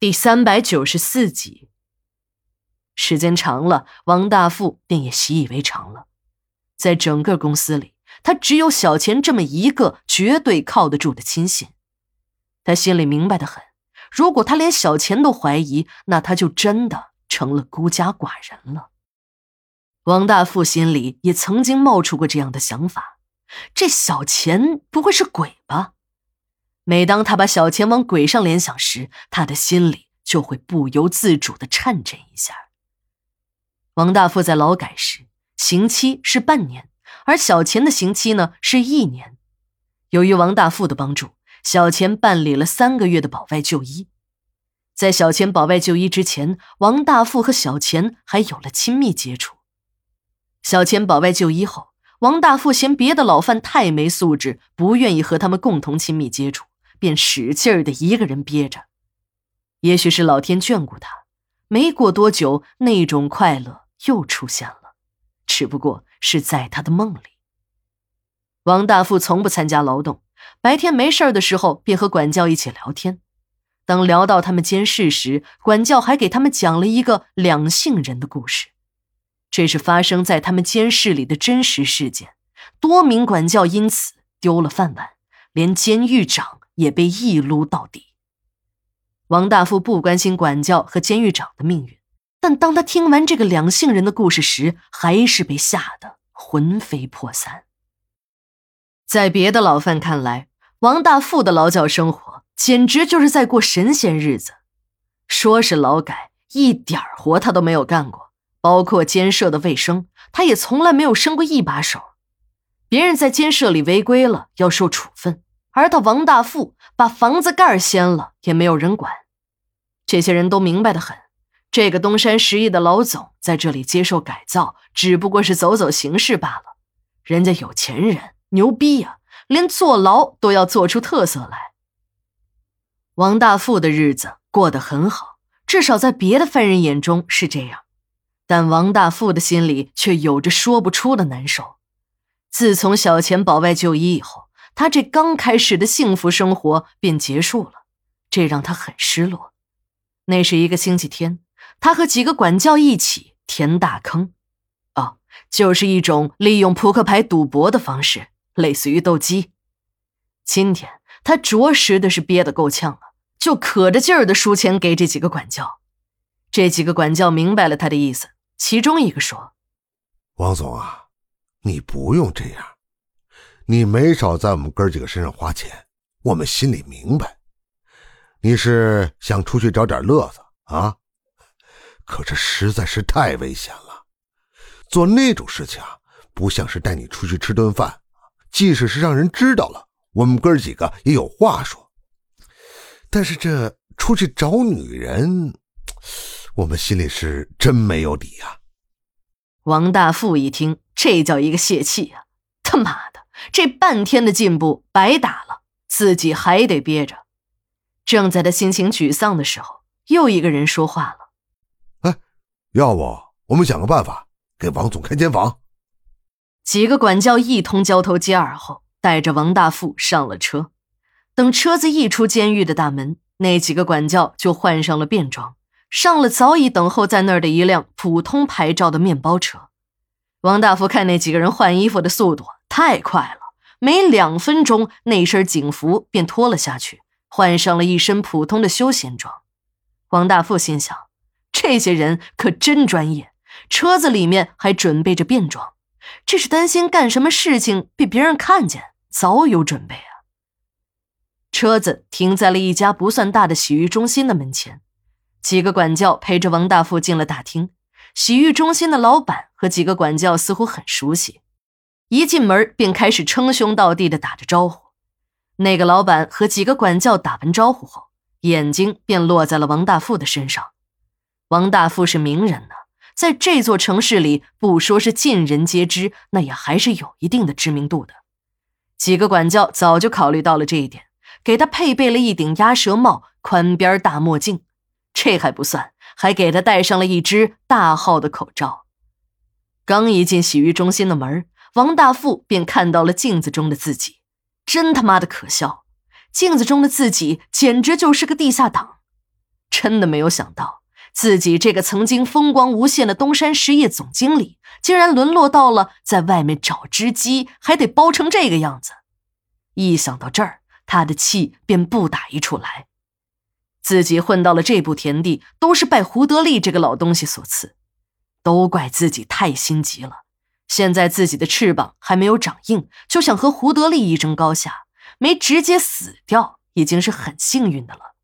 第三百九十四集。时间长了，王大富便也习以为常了。在整个公司里，他只有小钱这么一个绝对靠得住的亲信。他心里明白的很，如果他连小钱都怀疑，那他就真的成了孤家寡人了。王大富心里也曾经冒出过这样的想法：这小钱不会是鬼吧？每当他把小钱往鬼上联想时，他的心里就会不由自主的颤震一下。王大富在劳改时刑期是半年，而小钱的刑期呢是一年。由于王大富的帮助，小钱办理了三个月的保外就医。在小钱保外就医之前，王大富和小钱还有了亲密接触。小钱保外就医后，王大富嫌别的老犯太没素质，不愿意和他们共同亲密接触。便使劲儿的一个人憋着，也许是老天眷顾他，没过多久，那种快乐又出现了，只不过是在他的梦里。王大富从不参加劳动，白天没事的时候便和管教一起聊天。当聊到他们监视时，管教还给他们讲了一个两性人的故事，这是发生在他们监视里的真实事件，多名管教因此丢了饭碗，连监狱长。也被一撸到底。王大富不关心管教和监狱长的命运，但当他听完这个两性人的故事时，还是被吓得魂飞魄散。在别的老犯看来，王大富的劳教生活简直就是在过神仙日子。说是劳改，一点活他都没有干过，包括监舍的卫生，他也从来没有伸过一把手。别人在监舍里违规了，要受处分。而他王大富把房子盖掀了，也没有人管。这些人都明白的很，这个东山十亿的老总在这里接受改造，只不过是走走形式罢了。人家有钱人牛逼呀，连坐牢都要做出特色来。王大富的日子过得很好，至少在别的犯人眼中是这样，但王大富的心里却有着说不出的难受。自从小钱保外就医以后。他这刚开始的幸福生活便结束了，这让他很失落。那是一个星期天，他和几个管教一起填大坑，哦，就是一种利用扑克牌赌博的方式，类似于斗鸡。今天他着实的是憋得够呛了，就可着劲儿的输钱给这几个管教。这几个管教明白了他的意思，其中一个说：“王总啊，你不用这样。”你没少在我们哥几个身上花钱，我们心里明白。你是想出去找点乐子啊？可这实在是太危险了，做那种事情啊，不像是带你出去吃顿饭。即使是让人知道了，我们哥几个也有话说。但是这出去找女人，我们心里是真没有底呀。王大富一听，这叫一个泄气呀！他妈的！这半天的进步白打了，自己还得憋着。正在他心情沮丧的时候，又一个人说话了：“哎，要不我们想个办法，给王总开间房？”几个管教一通交头接耳后，带着王大富上了车。等车子一出监狱的大门，那几个管教就换上了便装，上了早已等候在那儿的一辆普通牌照的面包车。王大富看那几个人换衣服的速度。太快了，没两分钟，那身警服便脱了下去，换上了一身普通的休闲装。王大富心想：这些人可真专业，车子里面还准备着便装，这是担心干什么事情被别人看见，早有准备啊。车子停在了一家不算大的洗浴中心的门前，几个管教陪着王大富进了大厅。洗浴中心的老板和几个管教似乎很熟悉。一进门便开始称兄道弟的打着招呼，那个老板和几个管教打完招呼后，眼睛便落在了王大富的身上。王大富是名人呢，在这座城市里，不说是尽人皆知，那也还是有一定的知名度的。几个管教早就考虑到了这一点，给他配备了一顶鸭舌帽、宽边大墨镜，这还不算，还给他戴上了一只大号的口罩。刚一进洗浴中心的门王大富便看到了镜子中的自己，真他妈的可笑！镜子中的自己简直就是个地下党。真的没有想到，自己这个曾经风光无限的东山实业总经理，竟然沦落到了在外面找只鸡还得包成这个样子。一想到这儿，他的气便不打一处来。自己混到了这步田地，都是拜胡德利这个老东西所赐，都怪自己太心急了。现在自己的翅膀还没有长硬，就想和胡德利一争高下，没直接死掉已经是很幸运的了。